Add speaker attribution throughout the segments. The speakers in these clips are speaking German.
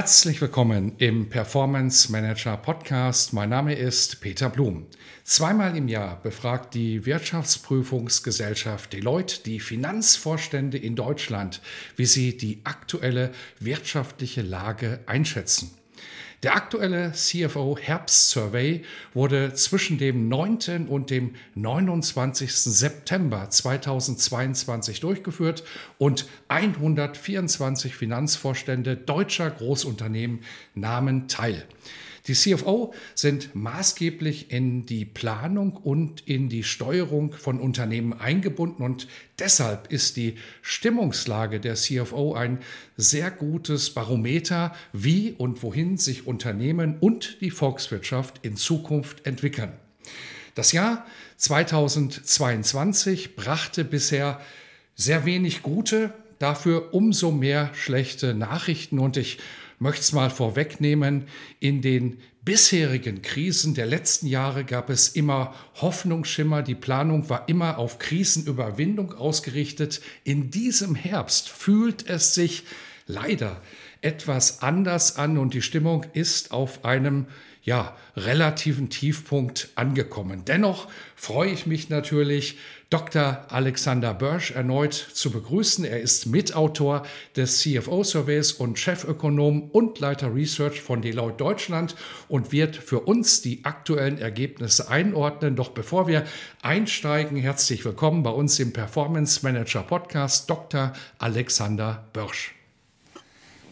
Speaker 1: Herzlich willkommen im Performance Manager Podcast. Mein Name ist Peter Blum. Zweimal im Jahr befragt die Wirtschaftsprüfungsgesellschaft Deloitte die Finanzvorstände in Deutschland, wie sie die aktuelle wirtschaftliche Lage einschätzen. Der aktuelle CFO Herbst Survey wurde zwischen dem 9. und dem 29. September 2022 durchgeführt und 124 Finanzvorstände deutscher Großunternehmen nahmen teil. Die CFO sind maßgeblich in die Planung und in die Steuerung von Unternehmen eingebunden und deshalb ist die Stimmungslage der CFO ein sehr gutes Barometer, wie und wohin sich Unternehmen und die Volkswirtschaft in Zukunft entwickeln. Das Jahr 2022 brachte bisher sehr wenig gute, dafür umso mehr schlechte Nachrichten und ich möchte es mal vorwegnehmen, in den bisherigen Krisen der letzten Jahre gab es immer Hoffnungsschimmer, die Planung war immer auf Krisenüberwindung ausgerichtet. In diesem Herbst fühlt es sich leider etwas anders an und die Stimmung ist auf einem ja, relativen Tiefpunkt angekommen. Dennoch freue ich mich natürlich, Dr. Alexander Börsch erneut zu begrüßen. Er ist Mitautor des CFO-Surveys und Chefökonom und Leiter Research von Deloitte Deutschland und wird für uns die aktuellen Ergebnisse einordnen. Doch bevor wir einsteigen, herzlich willkommen bei uns im Performance Manager Podcast, Dr. Alexander Börsch.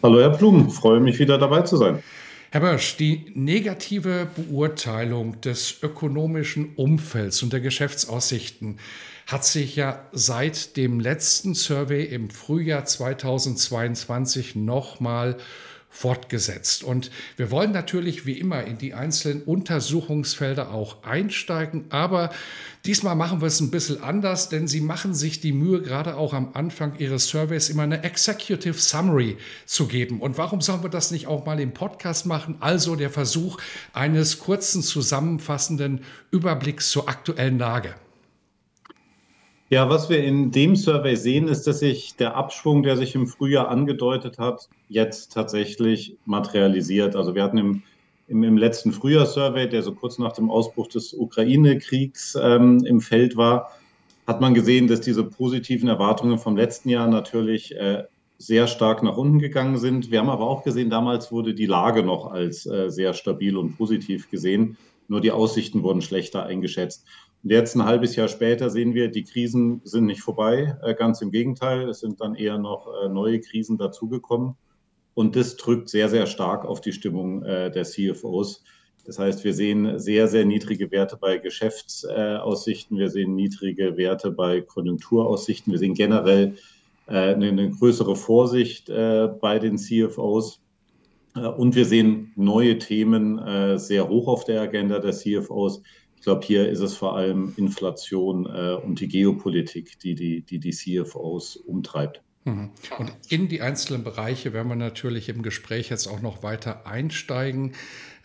Speaker 2: Hallo Herr Blum, freue mich wieder dabei zu sein.
Speaker 1: Herr Börsch, die negative Beurteilung des ökonomischen Umfelds und der Geschäftsaussichten hat sich ja seit dem letzten Survey im Frühjahr 2022 nochmal fortgesetzt. Und wir wollen natürlich wie immer in die einzelnen Untersuchungsfelder auch einsteigen, aber diesmal machen wir es ein bisschen anders, denn Sie machen sich die Mühe, gerade auch am Anfang Ihres Surveys immer eine Executive Summary zu geben. Und warum sollen wir das nicht auch mal im Podcast machen? Also der Versuch eines kurzen zusammenfassenden Überblicks zur aktuellen Lage.
Speaker 2: Ja, was wir in dem Survey sehen, ist, dass sich der Abschwung, der sich im Frühjahr angedeutet hat, jetzt tatsächlich materialisiert. Also wir hatten im, im, im letzten Frühjahr-Survey, der so kurz nach dem Ausbruch des Ukraine-Kriegs ähm, im Feld war, hat man gesehen, dass diese positiven Erwartungen vom letzten Jahr natürlich äh, sehr stark nach unten gegangen sind. Wir haben aber auch gesehen, damals wurde die Lage noch als äh, sehr stabil und positiv gesehen. Nur die Aussichten wurden schlechter eingeschätzt. Und jetzt ein halbes Jahr später sehen wir, die Krisen sind nicht vorbei. Äh, ganz im Gegenteil, es sind dann eher noch äh, neue Krisen dazugekommen. Und das drückt sehr, sehr stark auf die Stimmung äh, der CFOs. Das heißt, wir sehen sehr, sehr niedrige Werte bei Geschäftsaussichten. Wir sehen niedrige Werte bei Konjunkturaussichten. Wir sehen generell eine größere Vorsicht bei den CFOs. Und wir sehen neue Themen sehr hoch auf der Agenda der CFOs. Ich glaube, hier ist es vor allem Inflation äh, und die Geopolitik, die die, die, die CFOs umtreibt.
Speaker 1: Mhm. Und in die einzelnen Bereiche werden wir natürlich im Gespräch jetzt auch noch weiter einsteigen.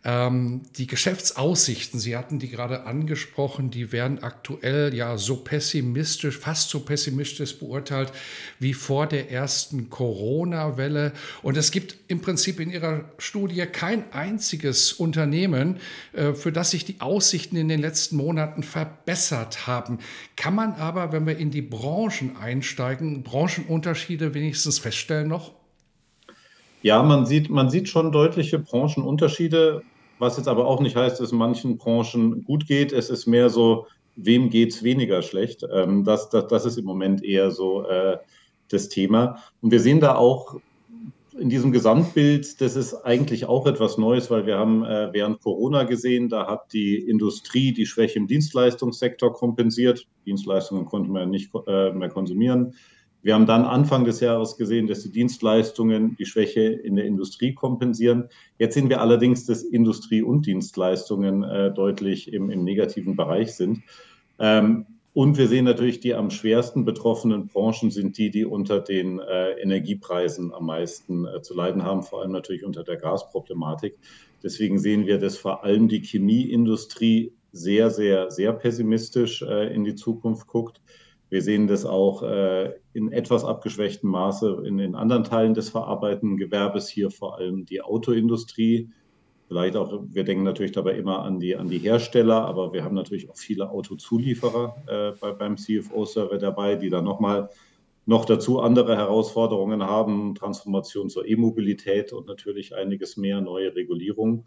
Speaker 1: Ähm, die Geschäftsaussichten, Sie hatten die gerade angesprochen, die werden aktuell ja so pessimistisch, fast so pessimistisch beurteilt wie vor der ersten Corona-Welle. Und es gibt im Prinzip in Ihrer Studie kein einziges Unternehmen, äh, für das sich die Aussichten in den letzten Monaten verbessert haben. Kann man aber, wenn wir in die Branchen einsteigen, Branchenunterschiede wenigstens feststellen noch?
Speaker 2: Ja, man sieht, man sieht schon deutliche Branchenunterschiede was jetzt aber auch nicht heißt, dass es manchen Branchen gut geht. Es ist mehr so, wem geht es weniger schlecht. Ähm, das, das, das ist im Moment eher so äh, das Thema. Und wir sehen da auch in diesem Gesamtbild, das ist eigentlich auch etwas Neues, weil wir haben äh, während Corona gesehen, da hat die Industrie die Schwäche im Dienstleistungssektor kompensiert. Dienstleistungen konnten wir nicht äh, mehr konsumieren. Wir haben dann Anfang des Jahres gesehen, dass die Dienstleistungen die Schwäche in der Industrie kompensieren. Jetzt sehen wir allerdings, dass Industrie und Dienstleistungen äh, deutlich im, im, negativen Bereich sind. Ähm, und wir sehen natürlich, die am schwersten betroffenen Branchen sind die, die unter den äh, Energiepreisen am meisten äh, zu leiden haben, vor allem natürlich unter der Gasproblematik. Deswegen sehen wir, dass vor allem die Chemieindustrie sehr, sehr, sehr pessimistisch äh, in die Zukunft guckt. Wir sehen das auch äh, in etwas abgeschwächtem Maße in den anderen Teilen des verarbeitenden Gewerbes, hier vor allem die Autoindustrie Vielleicht auch, wir denken natürlich dabei immer an die, an die Hersteller, aber wir haben natürlich auch viele Autozulieferer äh, bei, beim CFO-Server dabei, die dann nochmal noch dazu andere Herausforderungen haben, Transformation zur E-Mobilität und natürlich einiges mehr, neue Regulierungen.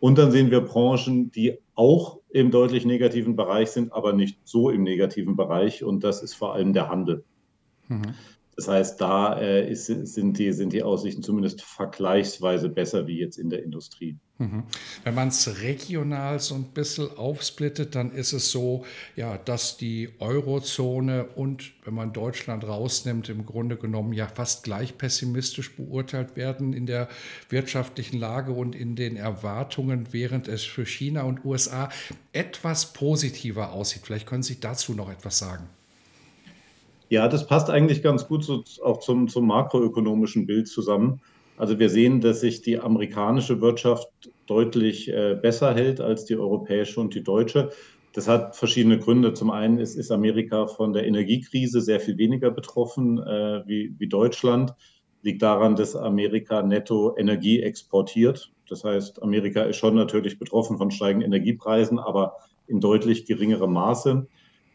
Speaker 2: Und dann sehen wir Branchen, die auch im deutlich negativen Bereich sind, aber nicht so im negativen Bereich. Und das ist vor allem der Handel. Mhm. Das heißt, da äh, ist, sind, die, sind die Aussichten zumindest vergleichsweise besser wie jetzt in der Industrie.
Speaker 1: Mhm. Wenn man es regional so ein bisschen aufsplittet, dann ist es so, ja, dass die Eurozone und wenn man Deutschland rausnimmt, im Grunde genommen ja fast gleich pessimistisch beurteilt werden in der wirtschaftlichen Lage und in den Erwartungen, während es für China und USA etwas positiver aussieht. Vielleicht können Sie dazu noch etwas sagen.
Speaker 2: Ja, das passt eigentlich ganz gut so, auch zum, zum makroökonomischen Bild zusammen. Also wir sehen, dass sich die amerikanische Wirtschaft deutlich äh, besser hält als die europäische und die deutsche. Das hat verschiedene Gründe. Zum einen ist, ist Amerika von der Energiekrise sehr viel weniger betroffen äh, wie, wie Deutschland. Liegt daran, dass Amerika netto Energie exportiert. Das heißt, Amerika ist schon natürlich betroffen von steigenden Energiepreisen, aber in deutlich geringerem Maße.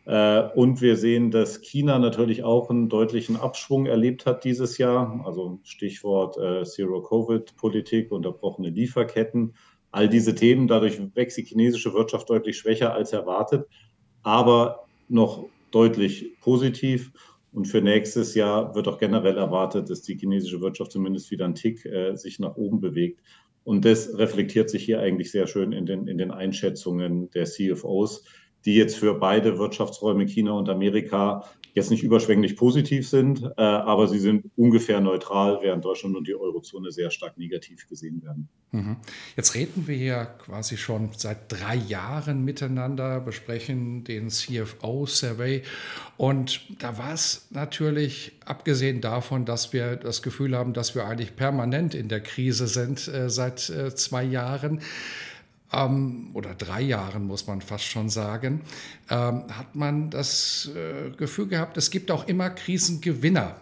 Speaker 2: Äh, und wir sehen, dass China natürlich auch einen deutlichen Abschwung erlebt hat dieses Jahr. Also Stichwort äh, Zero-Covid-Politik, unterbrochene Lieferketten. All diese Themen, dadurch wächst die chinesische Wirtschaft deutlich schwächer als erwartet, aber noch deutlich positiv. Und für nächstes Jahr wird auch generell erwartet, dass die chinesische Wirtschaft zumindest wieder einen Tick äh, sich nach oben bewegt. Und das reflektiert sich hier eigentlich sehr schön in den, in den Einschätzungen der CFOs die jetzt für beide Wirtschaftsräume China und Amerika jetzt nicht überschwänglich positiv sind, äh, aber sie sind ungefähr neutral, während Deutschland und die Eurozone sehr stark negativ gesehen werden.
Speaker 1: Mhm. Jetzt reden wir hier quasi schon seit drei Jahren miteinander, besprechen den CFO-Survey und da war es natürlich, abgesehen davon, dass wir das Gefühl haben, dass wir eigentlich permanent in der Krise sind äh, seit äh, zwei Jahren, ähm, oder drei Jahren, muss man fast schon sagen, ähm, hat man das äh, Gefühl gehabt, es gibt auch immer Krisengewinner.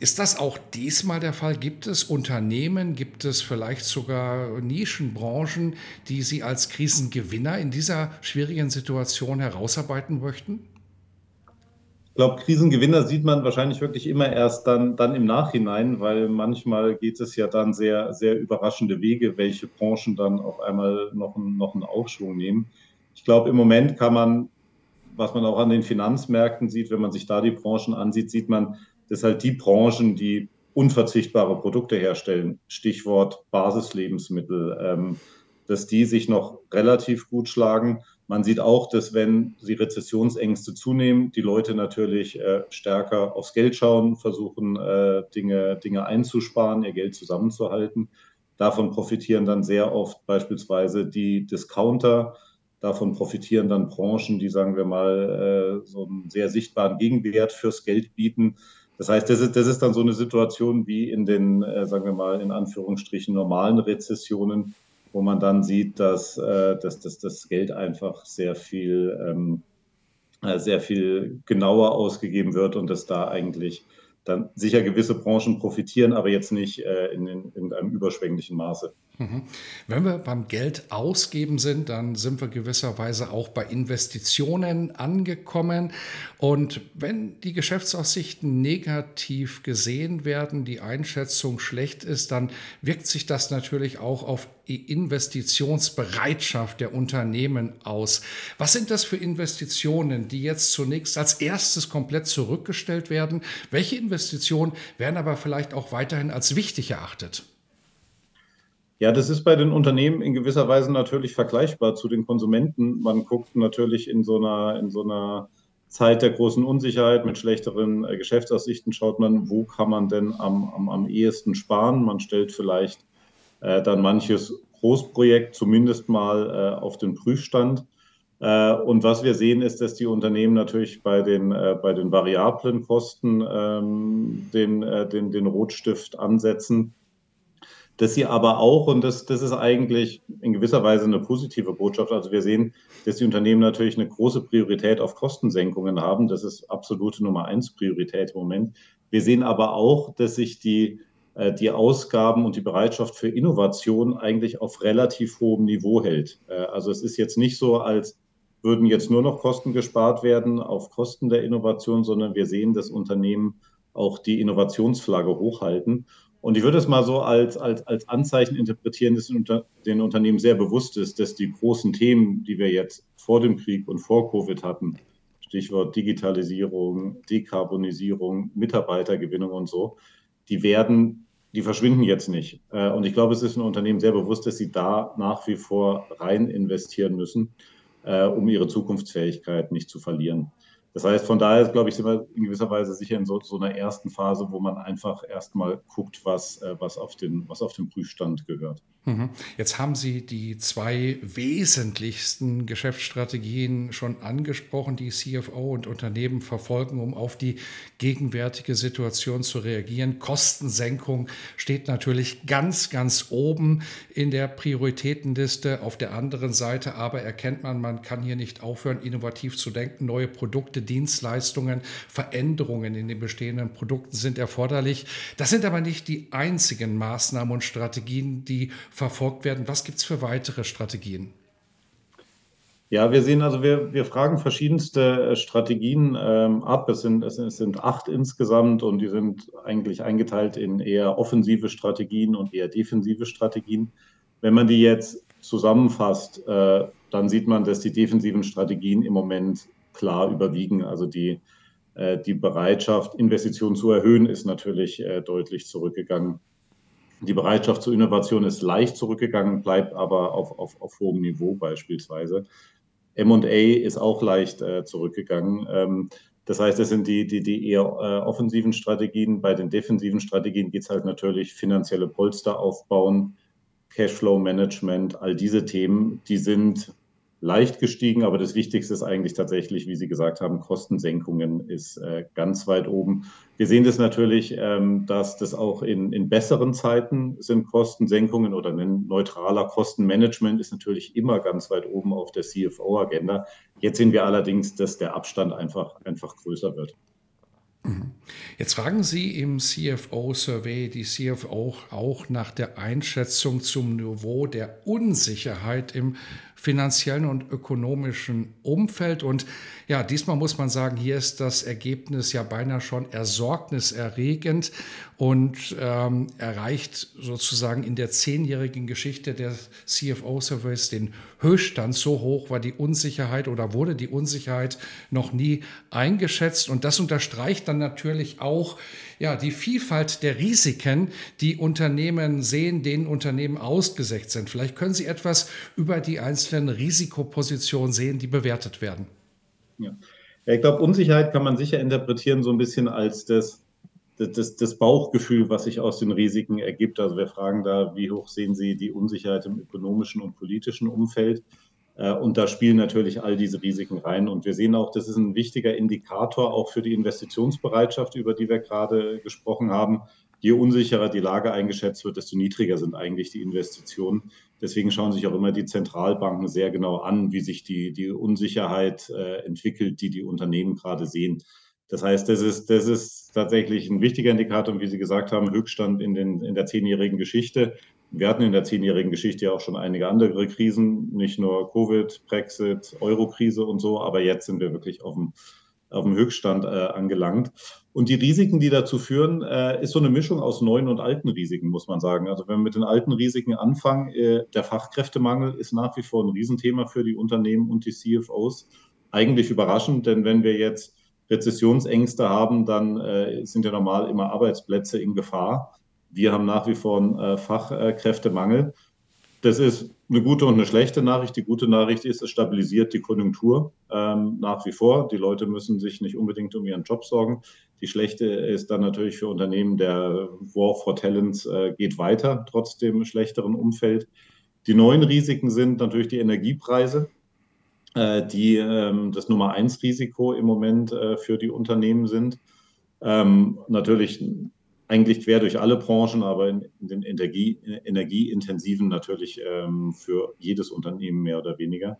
Speaker 1: Ist das auch diesmal der Fall? Gibt es Unternehmen, gibt es vielleicht sogar Nischenbranchen, die Sie als Krisengewinner in dieser schwierigen Situation herausarbeiten möchten?
Speaker 2: Glaube, Krisengewinner sieht man wahrscheinlich wirklich immer erst dann, dann im Nachhinein, weil manchmal geht es ja dann sehr, sehr überraschende Wege, welche Branchen dann auf einmal noch, einen, noch einen Aufschwung nehmen. Ich glaube, im Moment kann man, was man auch an den Finanzmärkten sieht, wenn man sich da die Branchen ansieht, sieht man, dass halt die Branchen, die unverzichtbare Produkte herstellen, Stichwort Basislebensmittel, ähm, dass die sich noch relativ gut schlagen man sieht auch, dass wenn die Rezessionsängste zunehmen, die Leute natürlich äh, stärker aufs Geld schauen, versuchen äh, Dinge, Dinge einzusparen, ihr Geld zusammenzuhalten. Davon profitieren dann sehr oft beispielsweise die Discounter. Davon profitieren dann Branchen, die, sagen wir mal, äh, so einen sehr sichtbaren Gegenwert fürs Geld bieten. Das heißt, das ist, das ist dann so eine Situation wie in den, äh, sagen wir mal, in Anführungsstrichen normalen Rezessionen, wo man dann sieht, dass, äh, dass, dass das Geld einfach sehr viel, ähm, äh, sehr viel genauer ausgegeben wird und dass da eigentlich dann sicher gewisse Branchen profitieren, aber jetzt nicht äh, in, in, in einem überschwänglichen Maße.
Speaker 1: Mhm. Wenn wir beim Geld ausgeben sind, dann sind wir gewisserweise auch bei Investitionen angekommen. Und wenn die Geschäftsaussichten negativ gesehen werden, die Einschätzung schlecht ist, dann wirkt sich das natürlich auch auf die Investitionsbereitschaft der Unternehmen aus. Was sind das für Investitionen, die jetzt zunächst als erstes komplett zurückgestellt werden? Welche Investitionen werden aber vielleicht auch weiterhin als wichtig erachtet?
Speaker 2: Ja, das ist bei den Unternehmen in gewisser Weise natürlich vergleichbar zu den Konsumenten. Man guckt natürlich in so einer, in so einer Zeit der großen Unsicherheit mit schlechteren äh, Geschäftsaussichten, schaut man, wo kann man denn am, am, am ehesten sparen. Man stellt vielleicht äh, dann manches Großprojekt zumindest mal äh, auf den Prüfstand. Äh, und was wir sehen, ist, dass die Unternehmen natürlich bei den, äh, bei den variablen Kosten ähm, den, den, den Rotstift ansetzen dass sie aber auch, und das, das ist eigentlich in gewisser Weise eine positive Botschaft, also wir sehen, dass die Unternehmen natürlich eine große Priorität auf Kostensenkungen haben. Das ist absolute Nummer eins Priorität im Moment. Wir sehen aber auch, dass sich die, äh, die Ausgaben und die Bereitschaft für Innovation eigentlich auf relativ hohem Niveau hält. Äh, also es ist jetzt nicht so, als würden jetzt nur noch Kosten gespart werden auf Kosten der Innovation, sondern wir sehen, dass Unternehmen auch die Innovationsflagge hochhalten. Und ich würde es mal so als, als, als Anzeichen interpretieren, dass den Unternehmen sehr bewusst ist, dass die großen Themen, die wir jetzt vor dem Krieg und vor Covid hatten, Stichwort Digitalisierung, Dekarbonisierung, Mitarbeitergewinnung und so, die werden, die verschwinden jetzt nicht. Äh, und ich glaube, es ist ein Unternehmen sehr bewusst, dass sie da nach wie vor rein investieren müssen, äh, um ihre Zukunftsfähigkeit nicht zu verlieren. Das heißt, von daher, glaube ich, sind wir in gewisser Weise sicher in so, so einer ersten Phase, wo man einfach erstmal guckt, was, äh, was, auf den, was auf den Prüfstand gehört.
Speaker 1: Mhm. Jetzt haben Sie die zwei wesentlichsten Geschäftsstrategien schon angesprochen, die CFO und Unternehmen verfolgen, um auf die gegenwärtige Situation zu reagieren. Kostensenkung steht natürlich ganz, ganz oben in der Prioritätenliste. Auf der anderen Seite aber erkennt man, man kann hier nicht aufhören, innovativ zu denken. Neue Produkte, Dienstleistungen, Veränderungen in den bestehenden Produkten sind erforderlich. Das sind aber nicht die einzigen Maßnahmen und Strategien, die verfolgt werden. Was gibt es für weitere Strategien?
Speaker 2: Ja, wir sehen also, wir, wir fragen verschiedenste äh, Strategien ähm, ab. Es sind, es sind acht insgesamt und die sind eigentlich eingeteilt in eher offensive Strategien und eher defensive Strategien. Wenn man die jetzt zusammenfasst, äh, dann sieht man, dass die defensiven Strategien im Moment klar überwiegen. Also die, äh, die Bereitschaft, Investitionen zu erhöhen, ist natürlich äh, deutlich zurückgegangen. Die Bereitschaft zur Innovation ist leicht zurückgegangen, bleibt aber auf, auf, auf hohem Niveau beispielsweise. MA ist auch leicht äh, zurückgegangen. Ähm, das heißt, das sind die, die, die eher äh, offensiven Strategien. Bei den defensiven Strategien geht es halt natürlich finanzielle Polster aufbauen, Cashflow-Management, all diese Themen, die sind leicht gestiegen, aber das Wichtigste ist eigentlich tatsächlich, wie Sie gesagt haben, Kostensenkungen ist äh, ganz weit oben. Wir sehen das natürlich, ähm, dass das auch in, in besseren Zeiten sind Kostensenkungen oder ein neutraler Kostenmanagement ist natürlich immer ganz weit oben auf der CFO-Agenda. Jetzt sehen wir allerdings, dass der Abstand einfach, einfach größer wird.
Speaker 1: Jetzt fragen Sie im CFO-Survey die CFO auch nach der Einschätzung zum Niveau der Unsicherheit im finanziellen und ökonomischen Umfeld. Und ja, diesmal muss man sagen, hier ist das Ergebnis ja beinahe schon ersorgniserregend und ähm, erreicht sozusagen in der zehnjährigen Geschichte der CFO-Service den Höchststand. So hoch war die Unsicherheit oder wurde die Unsicherheit noch nie eingeschätzt. Und das unterstreicht dann natürlich auch, ja, die Vielfalt der Risiken, die Unternehmen sehen, denen Unternehmen ausgesetzt sind. Vielleicht können Sie etwas über die einzelnen Risikopositionen sehen, die bewertet werden.
Speaker 2: Ja, ich glaube, Unsicherheit kann man sicher interpretieren so ein bisschen als das, das, das Bauchgefühl, was sich aus den Risiken ergibt. Also wir fragen da, wie hoch sehen Sie die Unsicherheit im ökonomischen und politischen Umfeld? Äh, und da spielen natürlich all diese Risiken rein. Und wir sehen auch, das ist ein wichtiger Indikator auch für die Investitionsbereitschaft, über die wir gerade gesprochen haben. Je unsicherer die Lage eingeschätzt wird, desto niedriger sind eigentlich die Investitionen. Deswegen schauen sich auch immer die Zentralbanken sehr genau an, wie sich die, die Unsicherheit äh, entwickelt, die die Unternehmen gerade sehen. Das heißt, das ist, das ist tatsächlich ein wichtiger Indikator, und wie Sie gesagt haben, Höchststand in, den, in der zehnjährigen Geschichte. Wir hatten in der zehnjährigen Geschichte ja auch schon einige andere Krisen, nicht nur Covid, Brexit, Euro-Krise und so, aber jetzt sind wir wirklich auf dem, auf dem Höchststand äh, angelangt. Und die Risiken, die dazu führen, äh, ist so eine Mischung aus neuen und alten Risiken, muss man sagen. Also wenn wir mit den alten Risiken anfangen, äh, der Fachkräftemangel ist nach wie vor ein Riesenthema für die Unternehmen und die CFOs. Eigentlich überraschend, denn wenn wir jetzt Rezessionsängste haben, dann äh, sind ja normal immer Arbeitsplätze in Gefahr. Wir haben nach wie vor einen äh, Fachkräftemangel. Das ist eine gute und eine schlechte Nachricht. Die gute Nachricht ist, es stabilisiert die Konjunktur ähm, nach wie vor. Die Leute müssen sich nicht unbedingt um ihren Job sorgen. Die schlechte ist dann natürlich für Unternehmen, der War for Talents äh, geht weiter, trotz dem schlechteren Umfeld. Die neuen Risiken sind natürlich die Energiepreise, äh, die ähm, das Nummer eins Risiko im Moment äh, für die Unternehmen sind. Ähm, natürlich eigentlich quer durch alle Branchen, aber in, in den Energie, energieintensiven natürlich ähm, für jedes Unternehmen mehr oder weniger.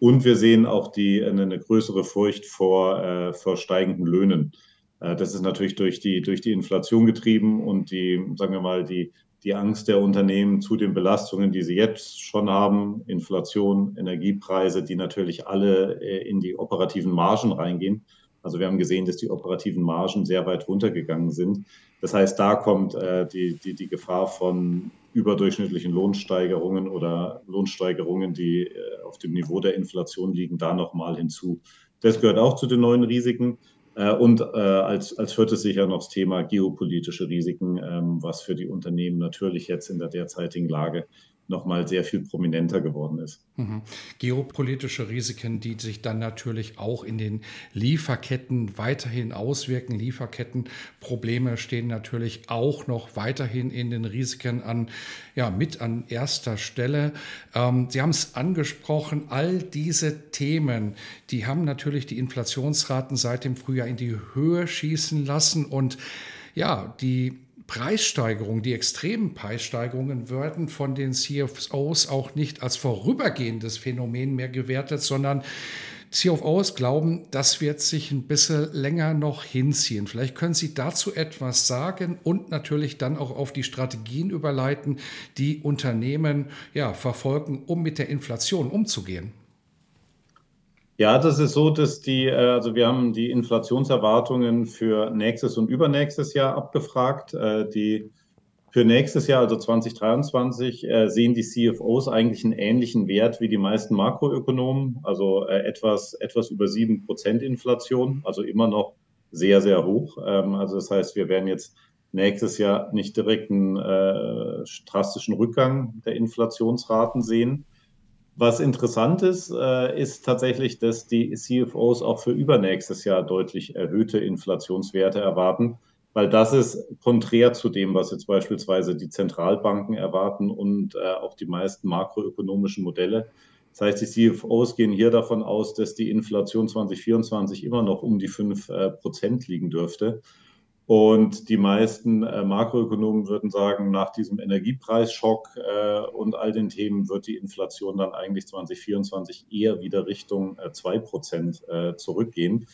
Speaker 2: Und wir sehen auch die, eine, größere Furcht vor, äh, vor steigenden Löhnen. Äh, das ist natürlich durch die, durch die Inflation getrieben und die, sagen wir mal, die, die Angst der Unternehmen zu den Belastungen, die sie jetzt schon haben, Inflation, Energiepreise, die natürlich alle äh, in die operativen Margen reingehen. Also wir haben gesehen, dass die operativen Margen sehr weit runtergegangen sind. Das heißt, da kommt äh, die, die, die Gefahr von überdurchschnittlichen Lohnsteigerungen oder Lohnsteigerungen, die äh, auf dem Niveau der Inflation liegen, da nochmal hinzu. Das gehört auch zu den neuen Risiken. Äh, und äh, als, als viertes sicher noch das Thema geopolitische Risiken, ähm, was für die Unternehmen natürlich jetzt in der derzeitigen Lage nochmal sehr viel prominenter geworden ist.
Speaker 1: Mhm. Geopolitische Risiken, die sich dann natürlich auch in den Lieferketten weiterhin auswirken. Lieferkettenprobleme stehen natürlich auch noch weiterhin in den Risiken an, ja, mit an erster Stelle. Ähm, Sie haben es angesprochen, all diese Themen, die haben natürlich die Inflationsraten seit dem Frühjahr in die Höhe schießen lassen und ja, die Preissteigerungen, die extremen Preissteigerungen werden von den CFOs auch nicht als vorübergehendes Phänomen mehr gewertet, sondern CFOs glauben, das wird sich ein bisschen länger noch hinziehen. Vielleicht können Sie dazu etwas sagen und natürlich dann auch auf die Strategien überleiten, die Unternehmen ja, verfolgen, um mit der Inflation umzugehen.
Speaker 2: Ja, das ist so, dass die, äh, also wir haben die Inflationserwartungen für nächstes und übernächstes Jahr abgefragt. Äh, die für nächstes Jahr, also 2023, äh, sehen die CFOs eigentlich einen ähnlichen Wert wie die meisten Makroökonomen, also etwas, etwas über sieben Prozent Inflation, also immer noch sehr, sehr hoch. Ähm, also das heißt, wir werden jetzt nächstes Jahr nicht direkt einen drastischen Rückgang der Inflationsraten sehen. Was interessant ist, äh, ist tatsächlich, dass die CFOs auch für übernächstes Jahr deutlich erhöhte Inflationswerte erwarten, weil das ist konträr zu dem, was jetzt beispielsweise die Zentralbanken erwarten und äh, auch die meisten makroökonomischen Modelle. Das heißt, die CFOs gehen hier davon aus, dass die Inflation 2024 immer noch um die 5 äh, Prozent liegen dürfte. Und die meisten äh, Makroökonomen würden sagen, nach diesem Energiepreisschock äh, und all den Themen wird die Inflation dann eigentlich 2024 eher wieder Richtung äh, 2% äh, zurückgehen.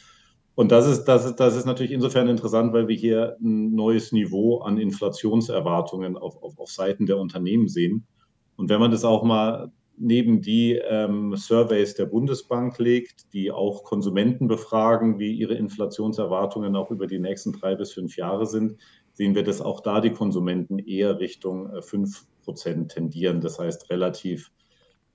Speaker 2: Und das ist, das, ist, das ist natürlich insofern interessant, weil wir hier ein neues Niveau an Inflationserwartungen auf, auf, auf Seiten der Unternehmen sehen. Und wenn man das auch mal neben die ähm, Surveys der Bundesbank legt, die auch Konsumenten befragen, wie ihre Inflationserwartungen auch über die nächsten drei bis fünf Jahre sind, sehen wir, dass auch da die Konsumenten eher Richtung äh, Prozent tendieren. Das heißt, relativ,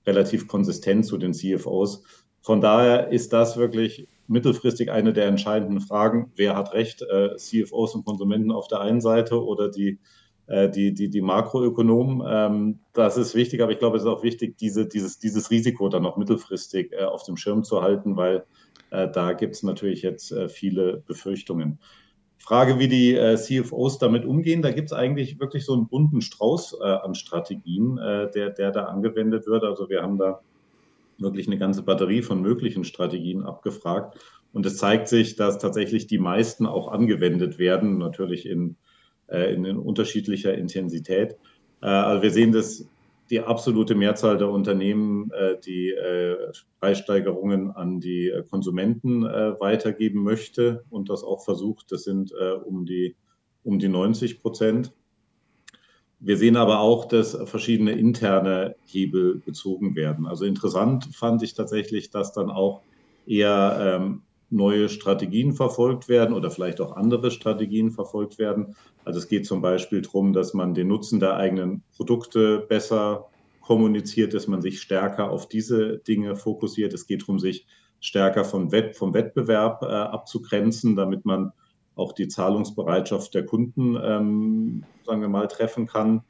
Speaker 2: relativ konsistent zu den CFOs. Von daher ist das wirklich mittelfristig eine der entscheidenden Fragen. Wer hat recht? Äh, CFOs und Konsumenten auf der einen Seite oder die die, die, die Makroökonomen. Ähm, das ist wichtig, aber ich glaube, es ist auch wichtig, diese, dieses, dieses Risiko dann noch mittelfristig äh, auf dem Schirm zu halten, weil äh, da gibt es natürlich jetzt äh, viele Befürchtungen. Frage, wie die äh, CFOs damit umgehen, da gibt es eigentlich wirklich so einen bunten Strauß äh, an Strategien, der, der da angewendet wird. Also wir haben da wirklich eine ganze Batterie von möglichen Strategien abgefragt. Und es zeigt sich, dass tatsächlich die meisten auch angewendet werden, natürlich in äh, in, in unterschiedlicher Intensität. Äh, also wir sehen, dass die absolute Mehrzahl der Unternehmen äh, die Preissteigerungen an die Konsumenten weitergeben möchte und das auch versucht. Das sind um die, um die 90 Prozent. Wir sehen aber auch, dass verschiedene interne Hebel gezogen werden. Also interessant fand ich tatsächlich, dass dann auch eher ähm, neue Strategien verfolgt werden oder vielleicht auch andere Strategien verfolgt werden. Also es geht zum Beispiel darum, dass man den Nutzen der eigenen Produkte besser kommuniziert, dass man sich stärker auf diese Dinge fokussiert. Es geht darum, sich stärker vom, Wett, vom Wettbewerb äh, abzugrenzen, damit man auch die Zahlungsbereitschaft der Kunden, ähm, sagen wir mal, treffen kann.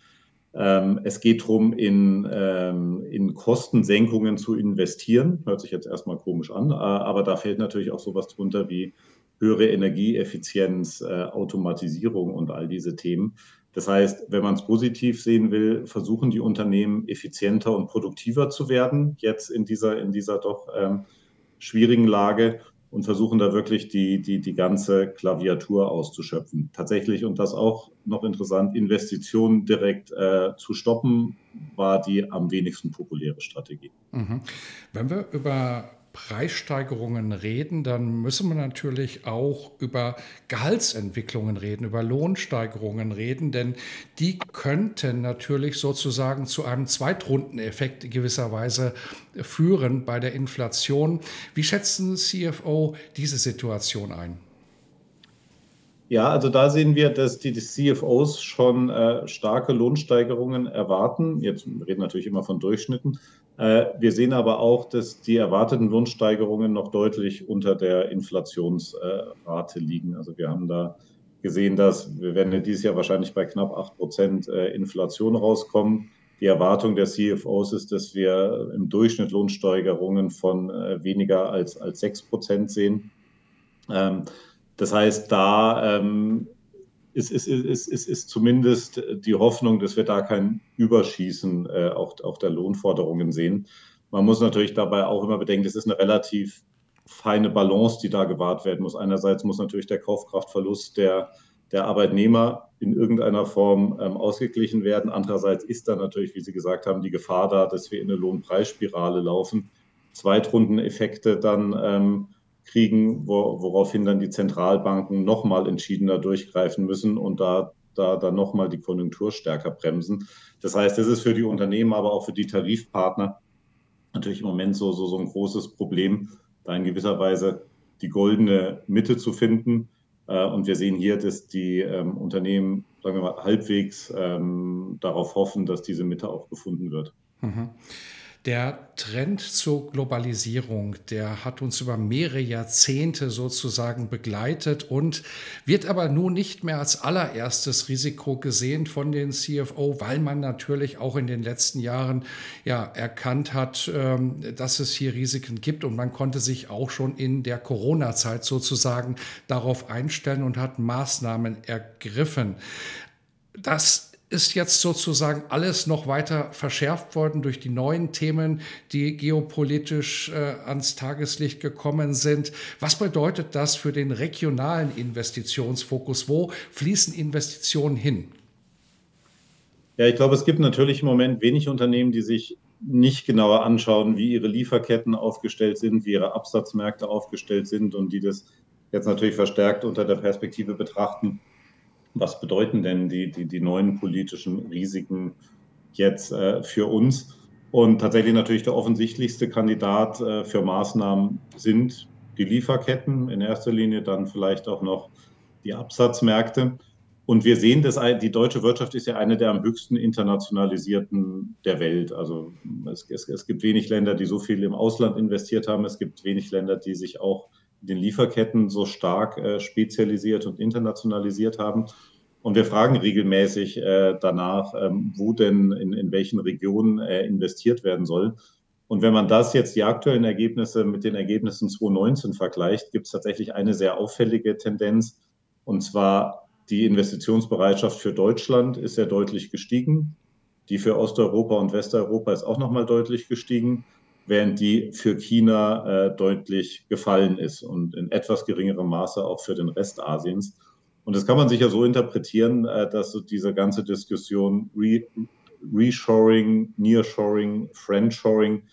Speaker 2: Ähm, es geht darum, in, ähm, in Kostensenkungen zu investieren. Hört sich jetzt erstmal komisch an, äh, aber da fällt natürlich auch sowas drunter wie höhere Energieeffizienz, äh, Automatisierung und all diese Themen. Das heißt, wenn man es positiv sehen will, versuchen die Unternehmen effizienter und produktiver zu werden, jetzt in dieser, in dieser doch ähm, schwierigen Lage und versuchen da wirklich die, die, die ganze Klaviatur auszuschöpfen. Tatsächlich, und das auch noch interessant, Investitionen direkt äh, zu stoppen, war die am wenigsten populäre Strategie.
Speaker 1: Mhm. Wenn wir über Preissteigerungen reden, dann müssen wir natürlich auch über Gehaltsentwicklungen reden, über Lohnsteigerungen reden, denn die könnten natürlich sozusagen zu einem Zweitrundeneffekt gewisserweise führen bei der Inflation. Wie schätzen CFO diese Situation ein?
Speaker 2: Ja, also da sehen wir, dass die, CFOs schon äh, starke Lohnsteigerungen erwarten. Jetzt reden natürlich immer von Durchschnitten. Äh, wir sehen aber auch, dass die erwarteten Lohnsteigerungen noch deutlich unter der Inflationsrate liegen. Also wir haben da gesehen, dass wir werden dieses Jahr wahrscheinlich bei knapp 8 Prozent äh, Inflation rauskommen. Die Erwartung der CFOs ist, dass wir im Durchschnitt Lohnsteigerungen von äh, weniger als, als 6 Prozent sehen. Ähm, das heißt, da ähm, ist, ist, ist, ist, ist zumindest die Hoffnung, dass wir da kein Überschießen äh, auch, auch der Lohnforderungen sehen. Man muss natürlich dabei auch immer bedenken, es ist eine relativ feine Balance, die da gewahrt werden muss. Einerseits muss natürlich der Kaufkraftverlust der, der Arbeitnehmer in irgendeiner Form ähm, ausgeglichen werden. Andererseits ist da natürlich, wie Sie gesagt haben, die Gefahr da, dass wir in eine Lohnpreisspirale laufen. Zweitrundeneffekte dann ähm, kriegen, wo, woraufhin dann die Zentralbanken nochmal entschiedener durchgreifen müssen und da, da dann nochmal die Konjunktur stärker bremsen. Das heißt, das ist für die Unternehmen, aber auch für die Tarifpartner natürlich im Moment so, so, so ein großes Problem, da in gewisser Weise die goldene Mitte zu finden. Äh, und wir sehen hier, dass die ähm, Unternehmen, sagen wir mal, halbwegs ähm, darauf hoffen, dass diese Mitte auch gefunden wird. Mhm.
Speaker 1: Der Trend zur Globalisierung, der hat uns über mehrere Jahrzehnte sozusagen begleitet und wird aber nun nicht mehr als allererstes Risiko gesehen von den CFO, weil man natürlich auch in den letzten Jahren ja erkannt hat, ähm, dass es hier Risiken gibt und man konnte sich auch schon in der Corona-Zeit sozusagen darauf einstellen und hat Maßnahmen ergriffen. Das ist jetzt sozusagen alles noch weiter verschärft worden durch die neuen Themen, die geopolitisch äh, ans Tageslicht gekommen sind. Was bedeutet das für den regionalen Investitionsfokus? Wo fließen Investitionen hin?
Speaker 2: Ja, ich glaube, es gibt natürlich im Moment wenig Unternehmen, die sich nicht genauer anschauen, wie ihre Lieferketten aufgestellt sind, wie ihre Absatzmärkte aufgestellt sind und die das jetzt natürlich verstärkt unter der Perspektive betrachten, was bedeuten denn die, die, die neuen politischen Risiken jetzt äh, für uns? Und tatsächlich natürlich der offensichtlichste Kandidat äh, für Maßnahmen sind die Lieferketten in erster Linie, dann vielleicht auch noch die Absatzmärkte. Und wir sehen, dass die deutsche Wirtschaft ist ja eine der am höchsten internationalisierten der Welt. Also es, es, es gibt wenig Länder, die so viel im Ausland investiert haben. Es gibt wenig Länder, die sich auch den Lieferketten so stark äh, spezialisiert und internationalisiert haben. Und wir fragen regelmäßig äh, danach, ähm, wo denn in, in welchen Regionen äh, investiert werden soll. Und wenn man das jetzt die aktuellen Ergebnisse mit den Ergebnissen 2019 vergleicht, gibt es tatsächlich eine sehr auffällige Tendenz. Und zwar die Investitionsbereitschaft für Deutschland ist sehr deutlich gestiegen. Die für Osteuropa und Westeuropa ist auch nochmal deutlich gestiegen während die für China äh, deutlich gefallen ist und in etwas geringerem Maße auch für den Rest Asiens. Und das kann man sicher so interpretieren, äh, dass so diese ganze Diskussion Re Reshoring, Nearshoring, Friendshoring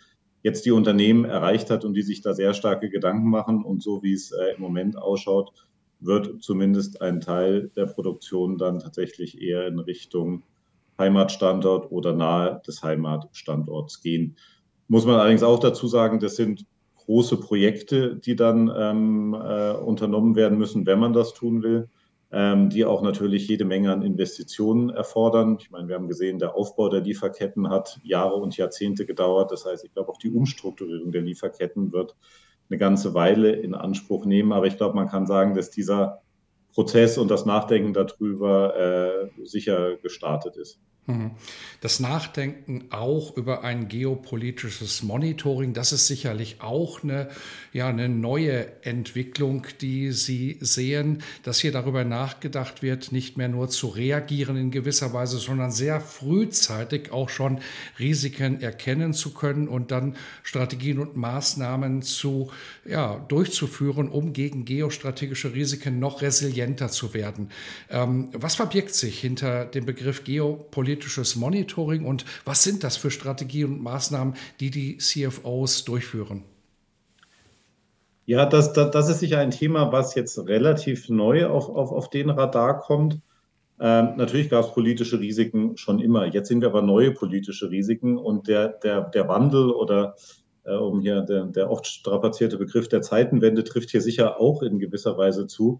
Speaker 2: jetzt die Unternehmen erreicht hat und die sich da sehr starke Gedanken machen. Und so wie es äh, im Moment ausschaut, wird zumindest ein Teil der Produktion dann tatsächlich eher in Richtung Heimatstandort oder nahe des Heimatstandorts gehen. Muss man allerdings auch dazu sagen, das sind große Projekte, die dann ähm, äh, unternommen werden müssen, wenn man das tun will, ähm, die auch natürlich jede Menge an Investitionen erfordern. Ich meine, wir haben gesehen, der Aufbau der Lieferketten hat Jahre und Jahrzehnte gedauert. Das heißt, ich glaube, auch die Umstrukturierung der Lieferketten wird eine ganze Weile in Anspruch nehmen. Aber ich glaube, man kann sagen, dass dieser Prozess und das Nachdenken darüber äh, sicher gestartet ist.
Speaker 1: Mhm. Das Nachdenken auch über ein geopolitisches Monitoring, das ist sicherlich auch eine, ja, eine neue Entwicklung, die Sie sehen, dass hier darüber nachgedacht wird, nicht mehr nur zu reagieren in gewisser Weise, sondern sehr frühzeitig auch schon Risiken erkennen zu können und dann Strategien und Maßnahmen zu, ja, durchzuführen, um gegen geostrategische Risiken noch resilienter zu werden. Ähm, was verbirgt sich hinter dem Begriff Geopolitik? Politisches Monitoring und was sind das für Strategien und Maßnahmen, die die CFOs durchführen?
Speaker 2: Ja, das, das, das ist sicher ein Thema, was jetzt relativ neu auf, auf, auf den Radar kommt. Ähm, natürlich gab es politische Risiken schon immer. Jetzt sind wir aber neue politische Risiken und der, der, der Wandel oder äh, um hier der, der oft strapazierte Begriff der Zeitenwende trifft hier sicher auch in gewisser Weise zu.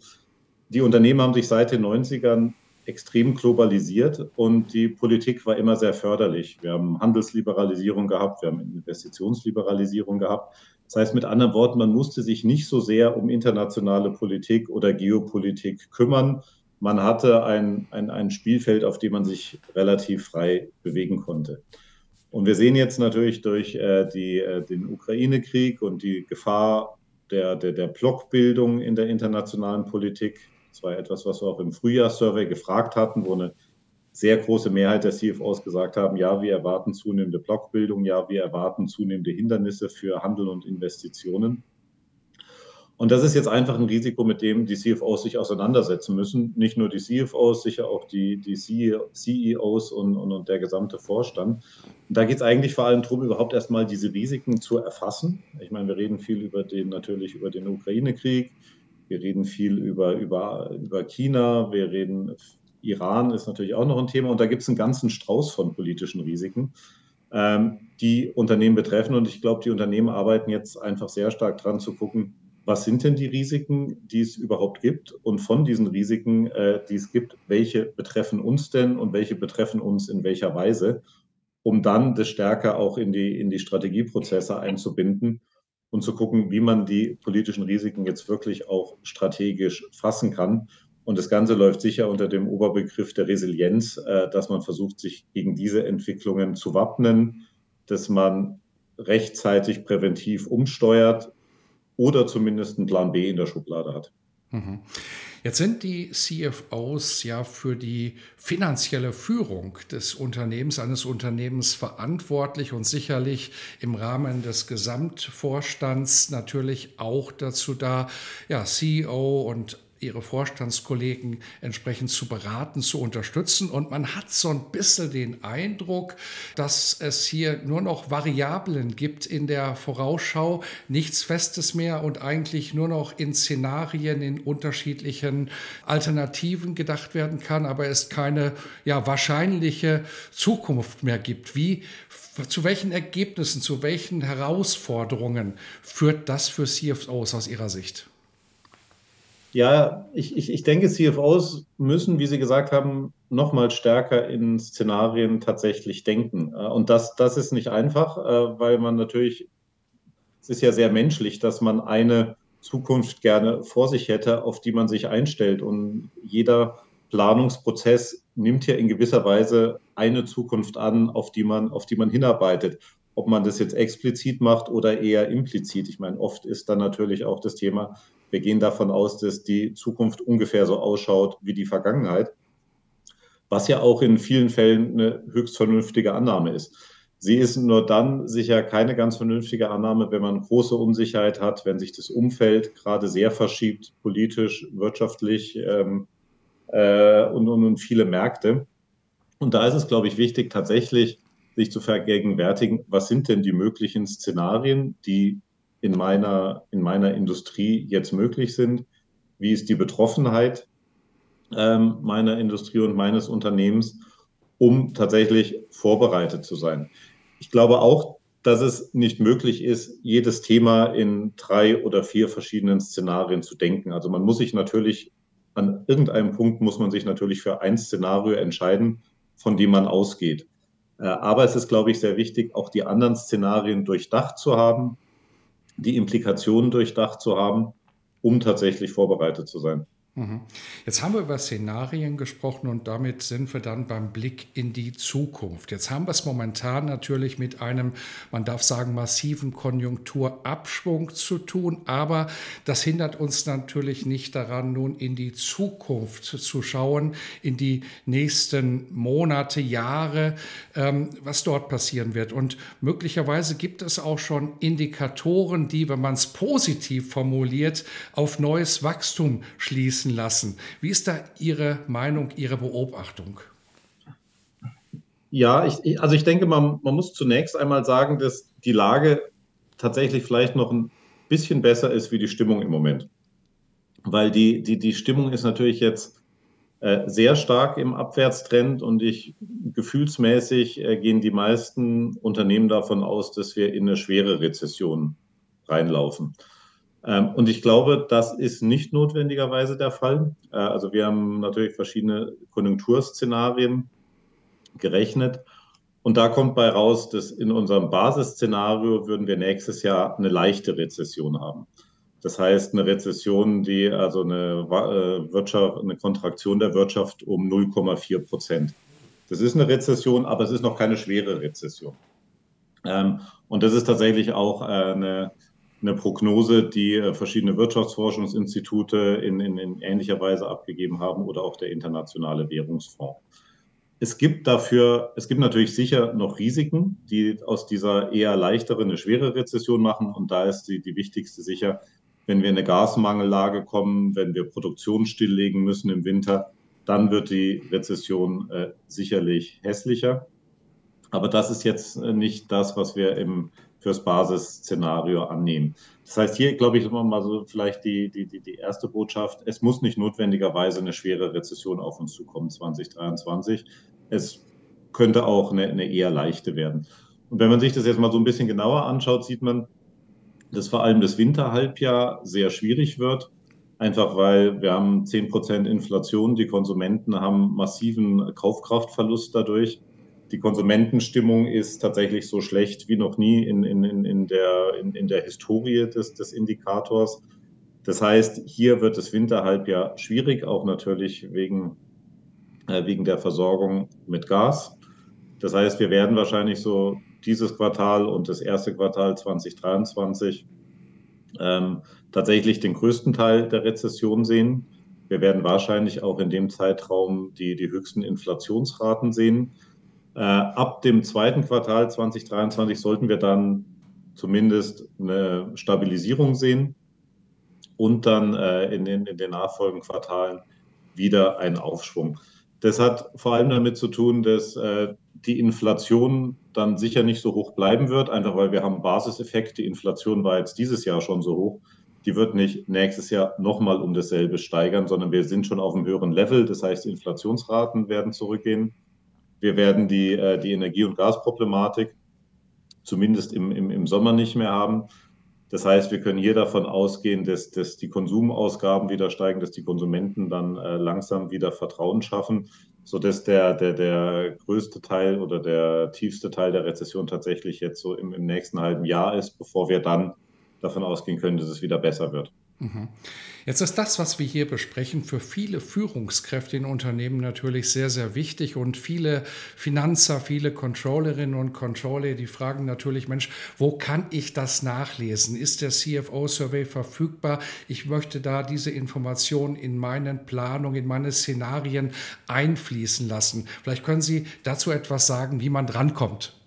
Speaker 2: Die Unternehmen haben sich seit den 90ern extrem globalisiert und die Politik war immer sehr förderlich. Wir haben Handelsliberalisierung gehabt, wir haben Investitionsliberalisierung gehabt. Das heißt mit anderen Worten, man musste sich nicht so sehr um internationale Politik oder Geopolitik kümmern. Man hatte ein, ein, ein Spielfeld, auf dem man sich relativ frei bewegen konnte. Und wir sehen jetzt natürlich durch äh, die, äh, den Ukraine-Krieg und die Gefahr der, der, der Blockbildung in der internationalen Politik, das war etwas, was wir auch im Frühjahrssurvey gefragt hatten, wo eine sehr große Mehrheit der CFOs gesagt haben, ja, wir erwarten zunehmende Blockbildung, ja, wir erwarten zunehmende Hindernisse für Handel und Investitionen. Und das ist jetzt einfach ein Risiko, mit dem die CFOs sich auseinandersetzen müssen. Nicht nur die CFOs, sicher auch die, die CEOs und, und, und der gesamte Vorstand. Und da geht es eigentlich vor allem darum, überhaupt erstmal diese Risiken zu erfassen. Ich meine, wir reden viel über den, natürlich über den Ukraine-Krieg, wir reden viel über, über, über China, wir reden, Iran ist natürlich auch noch ein Thema und da gibt es einen ganzen Strauß von politischen Risiken, ähm, die Unternehmen betreffen. Und ich glaube, die Unternehmen arbeiten jetzt einfach sehr stark dran zu gucken, was sind denn die Risiken, die es überhaupt gibt? Und von diesen Risiken, äh, die es gibt, welche betreffen uns denn und welche betreffen uns in welcher Weise, um dann das stärker auch in die, in die Strategieprozesse einzubinden und zu gucken, wie man die politischen Risiken jetzt wirklich auch strategisch fassen kann. Und das Ganze läuft sicher unter dem Oberbegriff der Resilienz, äh, dass man versucht, sich gegen diese Entwicklungen zu wappnen, dass man rechtzeitig präventiv umsteuert oder zumindest einen Plan B in der Schublade hat.
Speaker 1: Mhm. Jetzt sind die CFOs ja für die finanzielle Führung des Unternehmens, eines Unternehmens verantwortlich und sicherlich im Rahmen des Gesamtvorstands natürlich auch dazu da, ja, CEO und ihre Vorstandskollegen entsprechend zu beraten, zu unterstützen. Und man hat so ein bisschen den Eindruck, dass es hier nur noch Variablen gibt in der Vorausschau, nichts Festes mehr und eigentlich nur noch in Szenarien, in unterschiedlichen Alternativen gedacht werden kann, aber es keine ja, wahrscheinliche Zukunft mehr gibt. Wie zu welchen Ergebnissen, zu welchen Herausforderungen führt das für CFOs aus Ihrer Sicht?
Speaker 2: Ja, ich, ich, ich denke, CFOs müssen, wie Sie gesagt haben, noch mal stärker in Szenarien tatsächlich denken. Äh, und das, das ist nicht einfach, äh, weil man natürlich, es ist ja sehr menschlich, dass man eine Zukunft gerne vor sich hätte, auf die man sich einstellt. Und jeder Planungsprozess nimmt ja in gewisser Weise eine Zukunft an, auf die man, auf die man hinarbeitet. Ob man das jetzt explizit macht oder eher implizit. Ich meine, oft ist dann natürlich auch das Thema, wir gehen davon aus, dass die Zukunft ungefähr so ausschaut wie die Vergangenheit, was ja auch in vielen Fällen eine höchst vernünftige Annahme ist. Sie ist nur dann sicher keine ganz vernünftige Annahme, wenn man große Unsicherheit hat, wenn sich das Umfeld gerade sehr verschiebt, politisch, wirtschaftlich ähm, äh, und, und, und viele Märkte. Und da ist es, glaube ich, wichtig, tatsächlich sich zu vergegenwärtigen, was sind denn die möglichen Szenarien, die in meiner, in meiner Industrie jetzt möglich sind? Wie ist die Betroffenheit ähm, meiner Industrie und meines Unternehmens? um tatsächlich vorbereitet zu sein. Ich glaube auch, dass es nicht möglich ist, jedes Thema in drei oder vier verschiedenen Szenarien zu denken. Also man muss sich natürlich an irgendeinem Punkt muss man sich natürlich für ein Szenario entscheiden, von dem man ausgeht. Äh, aber es ist, glaube ich, sehr wichtig, auch die anderen Szenarien durchdacht zu haben, die Implikationen durchdacht zu haben, um tatsächlich vorbereitet zu sein.
Speaker 1: Mhm. Jetzt haben wir über Szenarien gesprochen und damit sind wir dann beim Blick in die Zukunft. Jetzt haben wir es momentan natürlich mit einem, man darf sagen, massiven Konjunkturabschwung zu tun, aber das hindert uns natürlich nicht daran, nun in die Zukunft zu schauen, in die nächsten Monate, Jahre, ähm, was dort passieren wird. Und möglicherweise gibt es auch schon Indikatoren, die, wenn man es positiv formuliert, auf neues Wachstum schließen fließen lassen. Wie ist da Ihre Meinung, Ihre Beobachtung?
Speaker 2: Ja, ich, also ich denke, man, man muss zunächst einmal sagen, dass die Lage tatsächlich vielleicht noch ein bisschen besser ist wie die Stimmung im Moment. Weil die, die, die Stimmung ist natürlich jetzt äh, sehr stark im Abwärtstrend und ich gefühlsmäßig äh, gehen die meisten Unternehmen davon aus, dass wir in eine schwere Rezession reinlaufen. Ähm, und ich glaube, das ist nicht notwendigerweise der Fall. Äh, also wir haben natürlich verschiedene Konjunkturszenarien gerechnet. Und da kommt bei raus, dass in unserem Basisszenario würden wir nächstes Jahr eine leichte Rezession haben. Das heißt, eine Rezession, die also eine äh, Wirtschaft, eine Kontraktion der Wirtschaft um 0,4 Prozent. Das ist eine Rezession, aber es ist noch keine schwere Rezession. Ähm, und das ist tatsächlich auch äh, eine, eine Prognose, die äh, verschiedene Wirtschaftsforschungsinstitute in, in, in, ähnlicher Weise abgegeben haben oder auch der Internationale Währungsfonds. Es gibt dafür, es gibt natürlich sicher noch Risiken, die aus dieser eher leichteren eine schwere Rezession machen. Und da ist die, die wichtigste sicher, wenn wir in eine Gasmangellage kommen, wenn wir Produktion stilllegen müssen im Winter, dann wird die Rezession äh, sicherlich hässlicher. Aber das ist jetzt äh, nicht das, was wir im fürs Basisszenario annehmen. Das heißt, hier, glaube ich, immer mal so vielleicht die, die, die erste Botschaft. Es muss nicht notwendigerweise eine schwere Rezession auf uns zukommen 2023. Es könnte auch eine, eine eher leichte werden. Und wenn man sich das jetzt mal so ein bisschen genauer anschaut, sieht man, dass vor allem das Winterhalbjahr sehr schwierig wird. Einfach weil wir haben 10% Inflation, die Konsumenten haben massiven Kaufkraftverlust dadurch die Konsumentenstimmung ist tatsächlich so schlecht wie noch nie in, in, in, der, in, in der Historie des, des Indikators. Das heißt, hier wird das Winterhalbjahr schwierig, auch natürlich wegen, äh, wegen der Versorgung mit Gas. Das heißt, wir werden wahrscheinlich so dieses Quartal und das erste Quartal 2023 ähm, tatsächlich den größten Teil der Rezession sehen. Wir werden wahrscheinlich auch in dem Zeitraum die, die höchsten Inflationsraten sehen. Äh, ab dem zweiten Quartal 2023 sollten wir dann zumindest eine Stabilisierung sehen und dann äh, in, den, in den nachfolgenden Quartalen wieder einen Aufschwung. Das hat vor allem damit zu tun, dass äh, die Inflation dann sicher nicht so hoch bleiben wird, einfach weil wir haben Basiseffekt. Die Inflation war jetzt dieses Jahr schon so hoch. Die wird nicht nächstes Jahr nochmal um dasselbe steigern, sondern wir sind schon auf einem höheren Level. Das heißt, Inflationsraten werden zurückgehen. Wir werden die, äh, die Energie- und Gasproblematik zumindest im, im, im Sommer nicht mehr haben. Das heißt, wir können hier davon ausgehen, dass, dass die Konsumausgaben wieder steigen, dass die Konsumenten dann äh, langsam wieder Vertrauen schaffen, sodass der, der, der größte Teil oder der tiefste Teil der Rezession tatsächlich jetzt so im, im nächsten halben Jahr ist, bevor wir dann davon ausgehen können, dass es wieder besser wird.
Speaker 1: Mhm. Jetzt ist das, was wir hier besprechen, für viele Führungskräfte in Unternehmen natürlich sehr, sehr wichtig und viele Finanzer, viele Controllerinnen und Controller, die fragen natürlich, Mensch, wo kann ich das nachlesen? Ist der CFO-Survey verfügbar? Ich möchte da diese Informationen in meinen Planungen, in meine Szenarien einfließen lassen. Vielleicht können Sie dazu etwas sagen, wie man drankommt.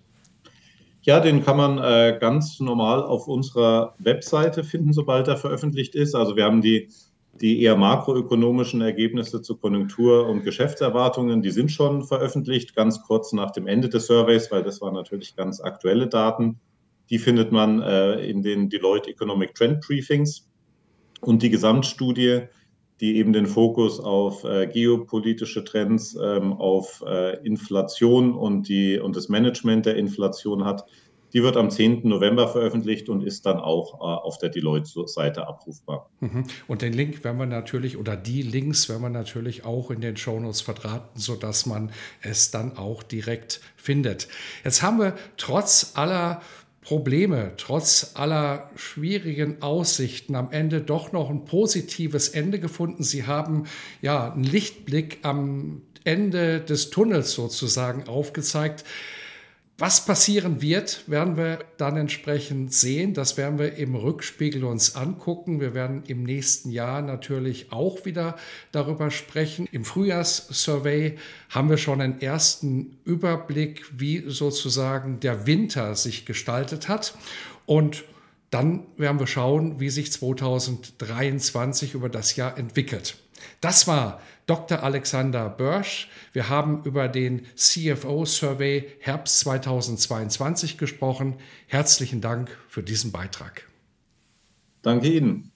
Speaker 2: Ja, den kann man äh, ganz normal auf unserer Webseite finden, sobald er veröffentlicht ist. Also wir haben die, die eher makroökonomischen Ergebnisse zu Konjunktur- und Geschäftserwartungen, die sind schon veröffentlicht, ganz kurz nach dem Ende des Surveys, weil das waren natürlich ganz aktuelle Daten. Die findet man äh, in den Deloitte Economic Trend Briefings. Und die Gesamtstudie, die eben den Fokus auf äh, geopolitische Trends, ähm, auf äh, Inflation und, die, und das Management der Inflation hat. Die wird am 10. November veröffentlicht und ist dann auch äh, auf der Deloitte-Seite abrufbar.
Speaker 1: Mhm. Und den Link werden wir natürlich, oder die Links werden wir natürlich auch in den Shownotes verdrahten, sodass man es dann auch direkt findet. Jetzt haben wir trotz aller Probleme, trotz aller schwierigen Aussichten am Ende doch noch ein positives Ende gefunden. Sie haben ja einen Lichtblick am Ende des Tunnels sozusagen aufgezeigt. Was passieren wird, werden wir dann entsprechend sehen. Das werden wir im Rückspiegel uns angucken. Wir werden im nächsten Jahr natürlich auch wieder darüber sprechen. Im Frühjahrssurvey haben wir schon einen ersten Überblick, wie sozusagen der Winter sich gestaltet hat. Und dann werden wir schauen, wie sich 2023 über das Jahr entwickelt. Das war Dr. Alexander Börsch. Wir haben über den CFO-Survey Herbst 2022 gesprochen. Herzlichen Dank für diesen Beitrag.
Speaker 2: Danke Ihnen.